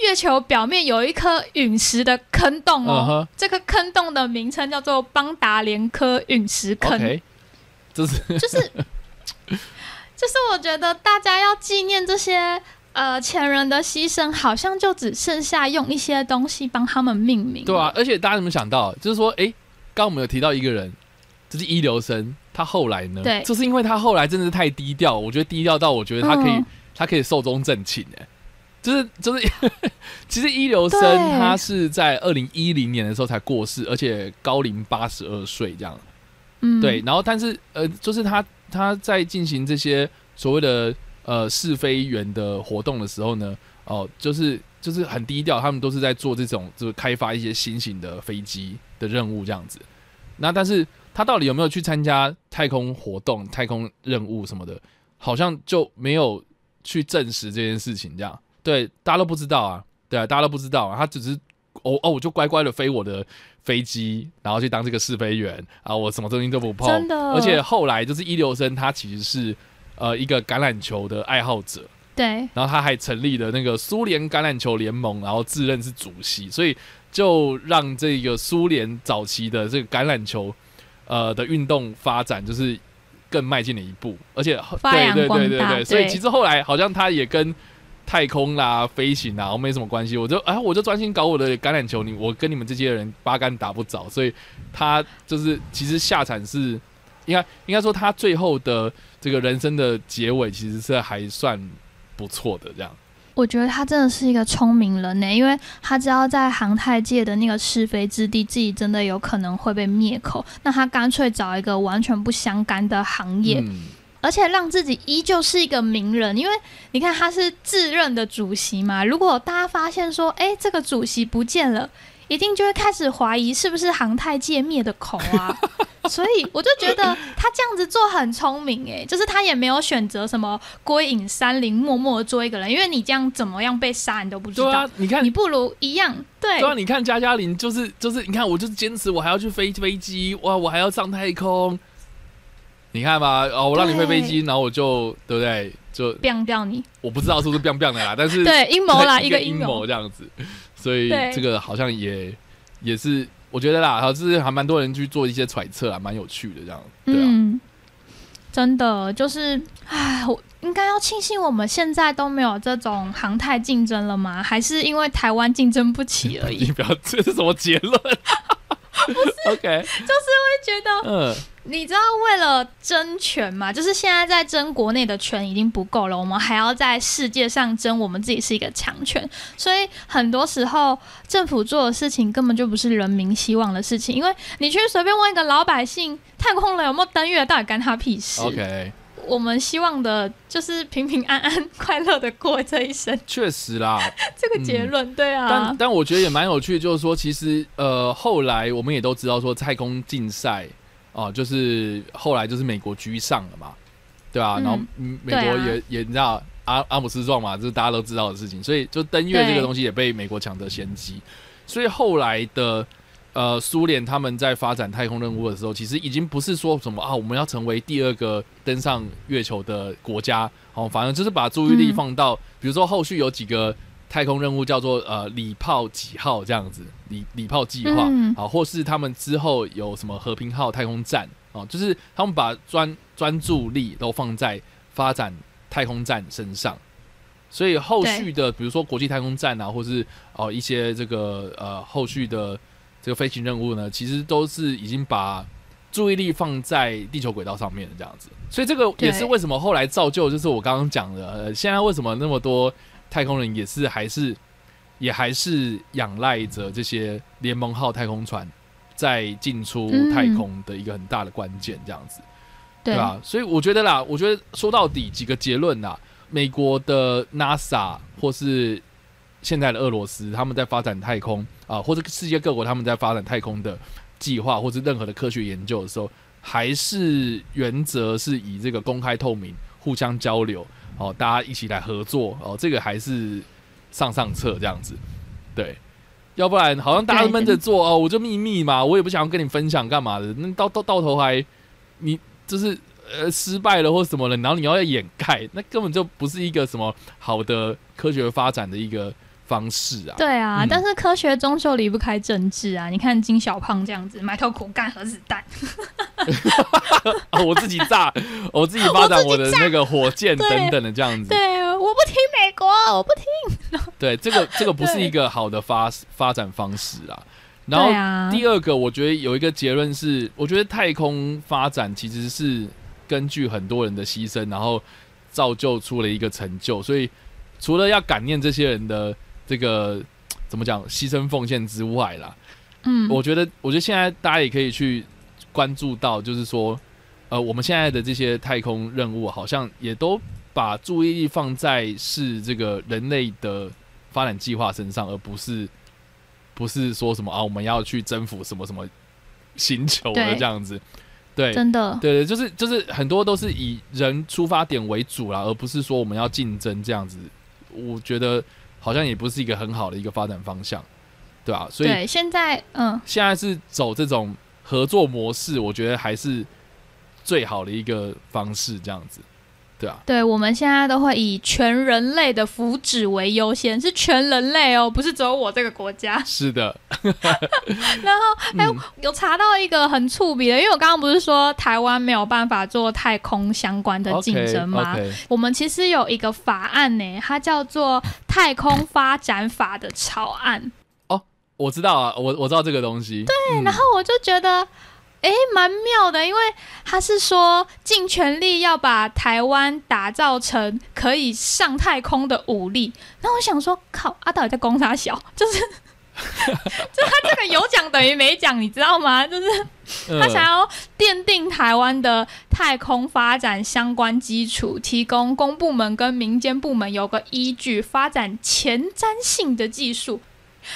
月球表面有一颗陨石的坑洞哦这个坑洞的名称叫做邦达连科陨石坑。这是 就是就是我觉得大家要纪念这些呃前人的牺牲，好像就只剩下用一些东西帮他们命名。对啊，，而且大家有没有想到，就是说，哎、刚刚我们有提到一个人，就是一流生，他后来呢？对就是因为他后来真的是太低调，我觉得低调到我觉得他可以，嗯他可以寿终正寝，哎，就是就是，其实一流生他是在二零一零年的时候才过世，而且高龄八十二岁这样。嗯，对，然后但是呃，就是他他在进行这些所谓的呃试飞员的活动的时候呢，哦、就是就是很低调，他们都是在做这种就是开发一些新型的飞机的任务这样子。那但是他到底有没有去参加太空活动、太空任务什么的，好像就没有去证实这件事情，这样对大家都不知道啊，对啊，大家都不知道啊，他只是哦哦，我就乖乖的飞我的飞机，然后去当这个试飞员啊，我什么东西都不碰，真的。而且后来就是一流生，他其实是呃一个橄榄球的爱好者，对。然后他还成立了那个苏联橄榄球联盟，然后自认是主席，所以就让这个苏联早期的这个橄榄球呃的运动发展就是更迈进了一步，而且对对对对对，所以其实后来好像他也跟太空啦、飞行啦，没什么关系。我就哎，我就专心搞我的橄榄球，你我跟你们这些人八竿打不着，所以他就是其实下场是应该应该说他最后的这个人生的结尾其实是还算不错的这样。我觉得他真的是一个聪明人呢，因为他知道在航太界的那个是非之地，自己真的有可能会被灭口，那他干脆找一个完全不相干的行业，嗯，而且让自己依旧是一个名人，因为你看他是自任的主席嘛。如果大家发现说，哎，这个主席不见了，一定就会开始怀疑是不是航太界灭的口啊。所以我就觉得他这样子做很聪明，哎，就是他也没有选择什么归隐山林，默默的做一个人，因为你这样怎么样被杀你都不知道，对啊，你看你不如一样，对对啊，你看加加林就是就是，你看我就是坚持我还要去飞飞机，哇，我还要上太空。你看吧，哦，我让你飞飞机，然后我就对不对？就变掉你，我不知道是不是 biang biang 的啦，但是 对阴谋啦，一个阴谋，这样子，所以这个好像也也是我觉得啦，好，就是还蛮多人去做一些揣测啊，蛮有趣的这样，对啊，嗯，真的就是，唉，我应该要庆幸我们现在都没有这种航太竞争了吗？还是因为台湾竞争不起而已？你不要这是什么结论 ？OK，就是会觉得嗯，你知道，为了争权嘛，就是现在在争国内的权已经不够了，我们还要在世界上争我们自己是一个强权，所以很多时候政府做的事情根本就不是人民希望的事情，因为你去随便问一个老百姓，太空人有没有登月，到底干他屁事。OK，我们希望的就是平平安安、快乐的过这一生。确实啦，这个结论，对啊但，但我觉得也蛮有趣，就是说，其实呃，后来我们也都知道说，太空竞赛哦、就是后来就是美国居上了嘛，对啊、嗯然后嗯美国也、也你知道阿阿姆斯壮嘛，这是大家都知道的事情，所以就登月这个东西也被美国抢得先机，所以后来的。呃，苏联他们在发展太空任务的时候，其实已经不是说什么啊，我们要成为第二个登上月球的国家，哦，反正就是把注意力嗯放到，比如说后续有几个太空任务叫做呃礼炮几号这样子，礼礼炮计划嗯。啊，或是他们之后有什么和平号太空站哦，就是他们把专专注力都放在发展太空站身上，所以后续的比如说国际太空站啊，或是哦一些这个呃后续的这个飞行任务呢，其实都是已经把注意力放在地球轨道上面的这样子。所以这个也是为什么后来造就，就是我刚刚讲的，呃，现在为什么那么多太空人也是还是也还是仰赖着这些联盟号太空船在进出太空的一个很大的关键，这样子，对吧？所以我觉得啦，我觉得说到底几个结论啦，美国的 NASA 或是现在的俄罗斯，他们在发展太空啊，或者世界各国他们在发展太空的计划，或者任何的科学研究的时候。还是原则是以这个公开透明、互相交流哦，大家一起来合作哦，这个还是上上策这样子，对，要不然好像大家闷着做哦，我就秘密嘛，我也不想要跟你分享干嘛的，那到到到头还你就是呃失败了或什么了，然后你要要掩盖，那根本就不是一个什么好的科学发展的一个。方式啊，对啊，但是科学终究离不开政治啊！你看金小胖这样子埋头苦干核子弹，我自己炸，我自己发展我的那个火箭等等的这样子。对，我不听美国，我不听。对，这个这个不是一个好的发发展方式啊。然后第二个，我觉得有一个结论是，我觉得太空发展其实是根据很多人的牺牲，然后造就出了一个成就。所以除了要感念这些人的。这个怎么讲？牺牲奉献之外啦，嗯，我觉得，我觉得现在大家也可以去关注到，就是说，呃，我们现在的这些太空任务，好像也都把注意力放在是这个人类的发展计划身上，而不是不是说什么啊，我们要去征服什么什么星球的这样子。对，真的，对对，就是就是很多都是以人出发点为主啦，而不是说我们要竞争这样子。我觉得。好像也不是一个很好的一个发展方向，对吧？所以现在，嗯，现在是走这种合作模式，我觉得还是最好的一个方式，这样子，对啊。对，我们现在都会以全人类的福祉为优先，是全人类哦，不是只有我这个国家。是的。然后，哎，有查到一个很触笔的，因为我刚刚不是说台湾没有办法做太空相关的竞争吗？我们其实有一个法案呢，它叫做。太空发展法的草案哦，我知道啊，我我知道这个东西。对，然后我就觉得，哎，蛮妙的，因为他是说尽全力要把台湾打造成可以上太空的武力。那我想说，靠，阿岛在攻啥小？就是，就他这个有奖等于没奖，你知道吗？就是他想要奠定台湾的。太空发展相关基础，提供公部门跟民间部门有个依据，发展前瞻性的技术。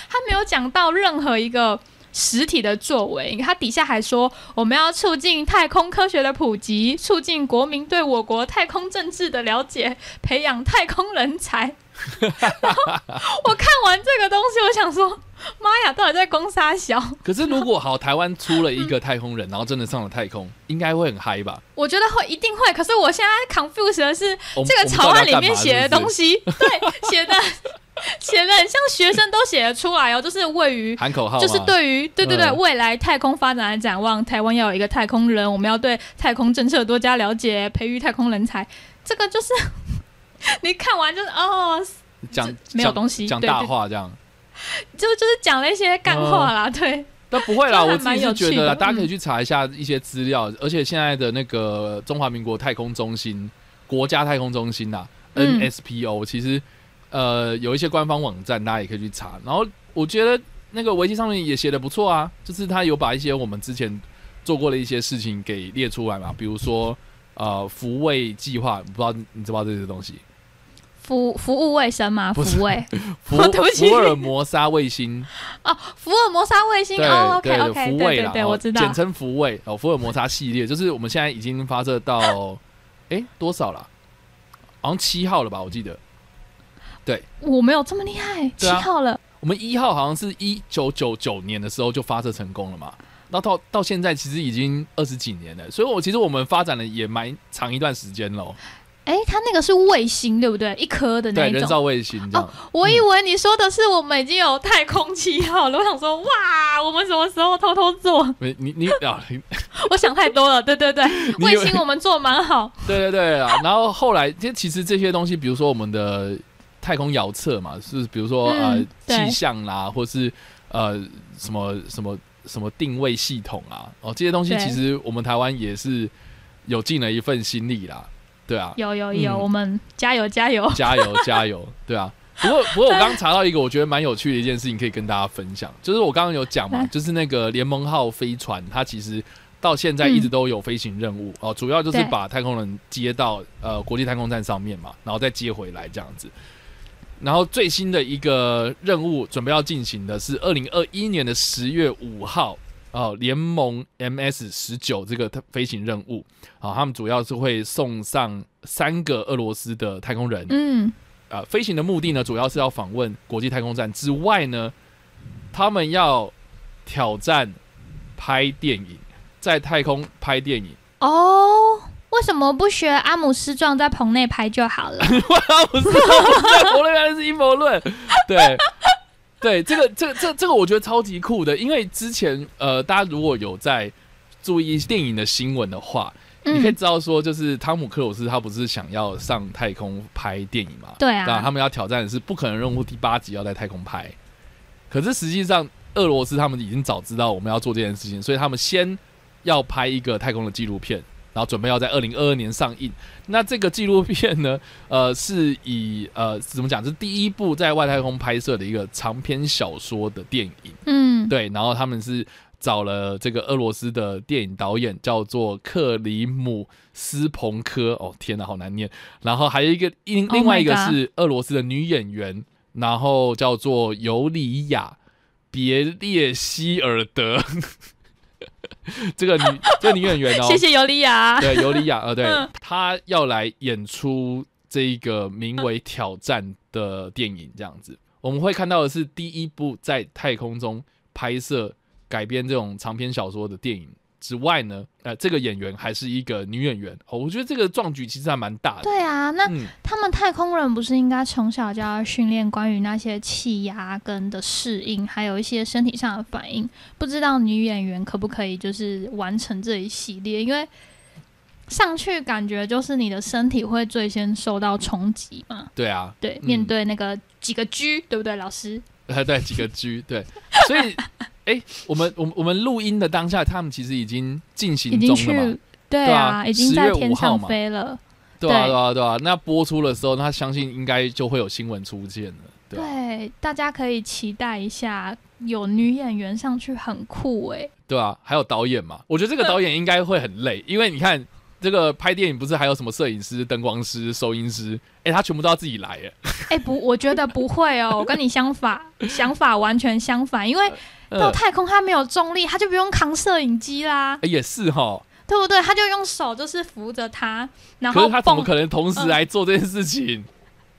他没有讲到任何一个实体的作为，他底下还说我们要促进太空科学的普及，促进国民对我国太空政治的了解，培养太空人才。我看完这个东西，我想说。妈呀，到底在攻杀小？可是如果好，台湾出了一个太空人，然后真的上了太空，应该会很嗨吧？我觉得会，一定会。可是我现在 confused 的是，这个草案里面写的东西，对，写的 写的很像学生都写得出来哦，就是位于喊口号，就是对于对对对未来太空发展的展望，台湾要有一个太空人，我们要对太空政策多加了解，培育太空人才。这个就是 你看完就是哦，讲没有东西，讲大话这样。就就是讲了一些干话啦，对。那不会啦，我自己是觉得，大家可以去查一下一些资料，而且现在的那个中华民国太空中心、国家太空中心呐，NSPO，其实呃有一些官方网站，大家也可以去查。然后我觉得那个维基上面也写的不错啊，就是他有把一些我们之前做过的一些事情给列出来嘛，比如说呃福卫计划，不知道你知不知道这些东西？服服务卫生吗？服卫，福福尔摩沙卫星哦，福尔摩沙卫星哦，OK OK，福卫啦，对，我知道，简称福卫哦，福尔摩沙系列就是我们现在已经发射到 哎多少了？好像七号了吧？我记得，对，我没有这么厉害，七号了。我们一号好像是一九九九年的时候就发射成功了嘛，那到到现在其实已经二十几年了，所以我其实我们发展了也蛮长一段时间喽。哎，它那个是卫星对不对？一颗的那对，一种。人造卫星。我以为你说的是我们已经有太空七号了，我想说哇，我们什么时候偷偷做？没你你啊，你 我想太多了，对对对，卫星我们做蛮好。对对对啊，然后后来，其实其实这些东西，比如说我们的太空遥测嘛，是比如说、嗯呃气象啦，或是呃什么什么什么定位系统啊，哦这些东西其实我们台湾也是有尽了一份心力啦，对啊，有有有，嗯我们加油加油！加油 加油，对啊。不过 不过我刚刚查到一个我觉得蛮有趣的一件事情，可以跟大家分享，就是我刚刚有讲嘛，就是那个联盟号飞船，它其实到现在一直都有飞行任务、哦，主要就是把太空人接到呃国际太空站上面嘛，然后再接回来这样子。然后最新的一个任务准备要进行的是二零二一年的十月五号哦，联盟 MS 十九这个飞行任务。啊、他们主要是会送上三个俄罗斯的太空人，嗯，呃，飞行的目的呢，主要是要访问国际太空站之外呢，他们要挑战拍电影，在太空拍电影。哦，为什么不学阿姆斯壮在棚内拍就好了？不是，不是，我原来是阴谋论。对，对，这个，这个，这，这个，我觉得超级酷的，因为之前，呃，大家如果有在注意电影的新闻的话，你可以嗯，知道说，就是汤姆克鲁斯他不是想要上太空拍电影嘛？对那啊，他们要挑战的是不可能任务第八集要在太空拍，可是实际上俄罗斯他们已经早知道我们要做这件事情，所以他们先要拍一个太空的纪录片，然后准备要在二零二二年上映。那这个纪录片呢，呃，是以呃怎么讲，是第一部在外太空拍摄的一个长篇小说的电影。嗯，对，然后他们是找了这个俄罗斯的电影导演，叫做克里姆斯彭科。哦，天哪，好难念。然后还有一个另 Oh 另外一个是俄罗斯的女演员，然后叫做尤里亚别列希尔德。这个女这个女演员哦，谢谢尤里亚。对，尤里亚，呃，对嗯，她要来演出这一个名为《挑战》的电影，这样子，我们会看到的是第一部在太空中拍摄改编这种长篇小说的电影之外呢，呃，这个演员还是一个女演员，哦，我觉得这个壮举其实还蛮大的，对啊，那嗯，他们太空人不是应该从小就要训练关于那些气压跟的适应，还有一些身体上的反应？不知道女演员可不可以就是完成这一系列？因为上去感觉就是你的身体会最先受到冲击嘛。对啊，对，嗯面对那个几个 G，对不对，老师？呃，对，几个 G，对，所以，哎，我们我们我们录音的当下，他们其实已经进已行经中了嘛？去，，对对啊，啊已经在天5号嘛。上飞了。对啊，对。对啊，对啊，那播出的时候，那相信应该就会有新闻出现了，对啊。对，大家可以期待一下，有女演员上去很酷哎、对啊，还有导演嘛，我觉得这个导演应该会很累，因为你看这个拍电影不是还有什么摄影师、灯光师、收音师，哎，他全部都要自己来，哎，哎、不，我觉得不会哦，我跟你想法，想法完全相反，因为到呃，太空他没有重力，他就不用扛摄影机啦，哎也是哈，对不对？他就用手就是扶着他，然后他怎么，可能同时来做这件事情？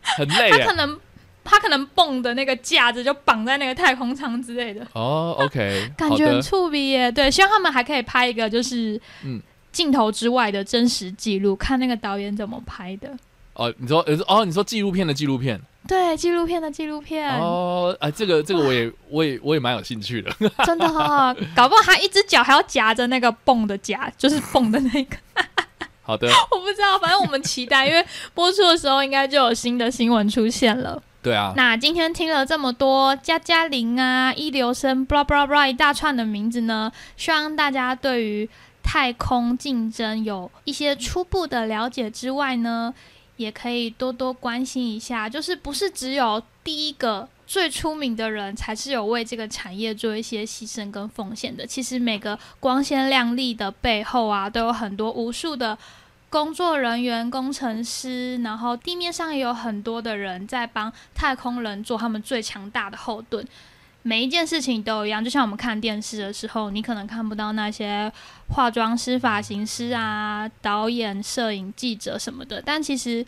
很累哎。他可能他可能蹦的那个架子就绑在那个太空舱之类的，哦，OK，感觉很触鼻耶。对，希望他们还可以拍一个就是嗯镜头之外的真实记录，看那个导演怎么拍的。哦，你说，呃哦，你说纪录片的纪录片，对，纪录片的纪录片，哦，哎，这个这个我也我也我也蛮有兴趣的，真的哈、搞不好他一只脚还要夹着那个蹦的夹，就是蹦的那个。好的，我不知道，反正我们期待，因为播出的时候应该就有新的新闻出现了。对啊，那今天听了这么多加加林啊、一流生、blah blah blah 一大串的名字呢，希望大家对于太空竞争有一些初步的了解之外呢，也可以多多关心一下，就是不是只有第一个。最出名的人才是有为这个产业做一些牺牲跟奉献的。其实每个光鲜亮丽的背后啊，都有很多无数的工作人员、工程师，然后地面上也有很多的人在帮太空人做他们最强大的后盾。每一件事情都一样，就像我们看电视的时候，你可能看不到那些化妆师、发型师啊、导演、摄影、记者什么的，但其实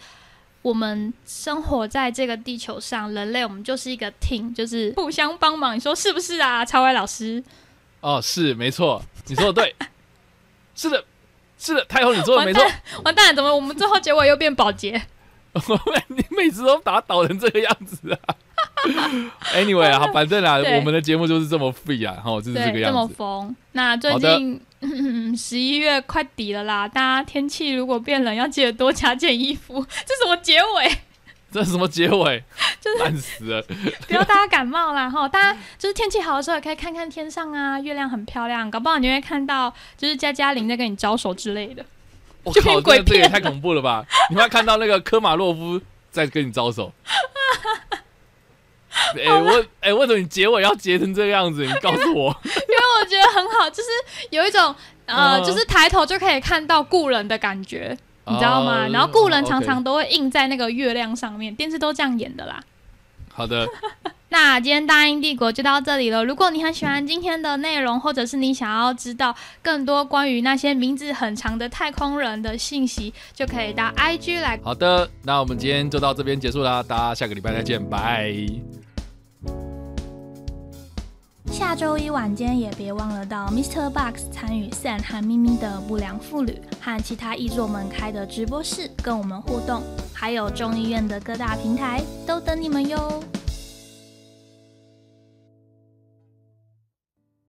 我们生活在这个地球上，人类我们就是一个 team，就是互相帮忙。你说是不是啊，超伟老师？哦，是没错，你说的对，是的，是的，太后你做的没错。完蛋，了，怎么我们最后结尾又变保洁？你每次都把它导成这个样子啊 Anyway 啊，反正啊，我们的节目就是这么 free 啊，哈，就是这个样子，这么。疯。那最近 十一月快底了啦，大家天气如果变冷，要记得多加件衣服。这什么结尾？这是什么结尾？烂死了！不要大家感冒啦哈！大家就是天气好的时候，也可以看看天上啊，月亮很漂亮，搞不好你会看到就是加加林在跟你招手之类的。我靠，这个这也太恐怖了吧！你会看到那个科马洛夫在跟你招手。哎、我哎、为什么你结尾要结成这个样子？你告诉我。因为我觉得很好，就是有一种呃，嗯就是抬头就可以看到故人的感觉，你知道吗？哦然后故人常常都会印在那个月亮上面，电视都这样演的啦。好的，那今天大英帝国就到这里了。如果你很喜欢今天的内容，或者是你想要知道更多关于那些名字很长的太空人的信息，就可以到 IG 来好的，那我们今天就到这边结束啦，大家下个礼拜再见，拜。下周一晚间也别忘了到 Mr. Box 参与 Sam 和咪咪的不良妇女和其他译作们开的直播室，跟我们互动。还有众议院的各大平台都等你们哟。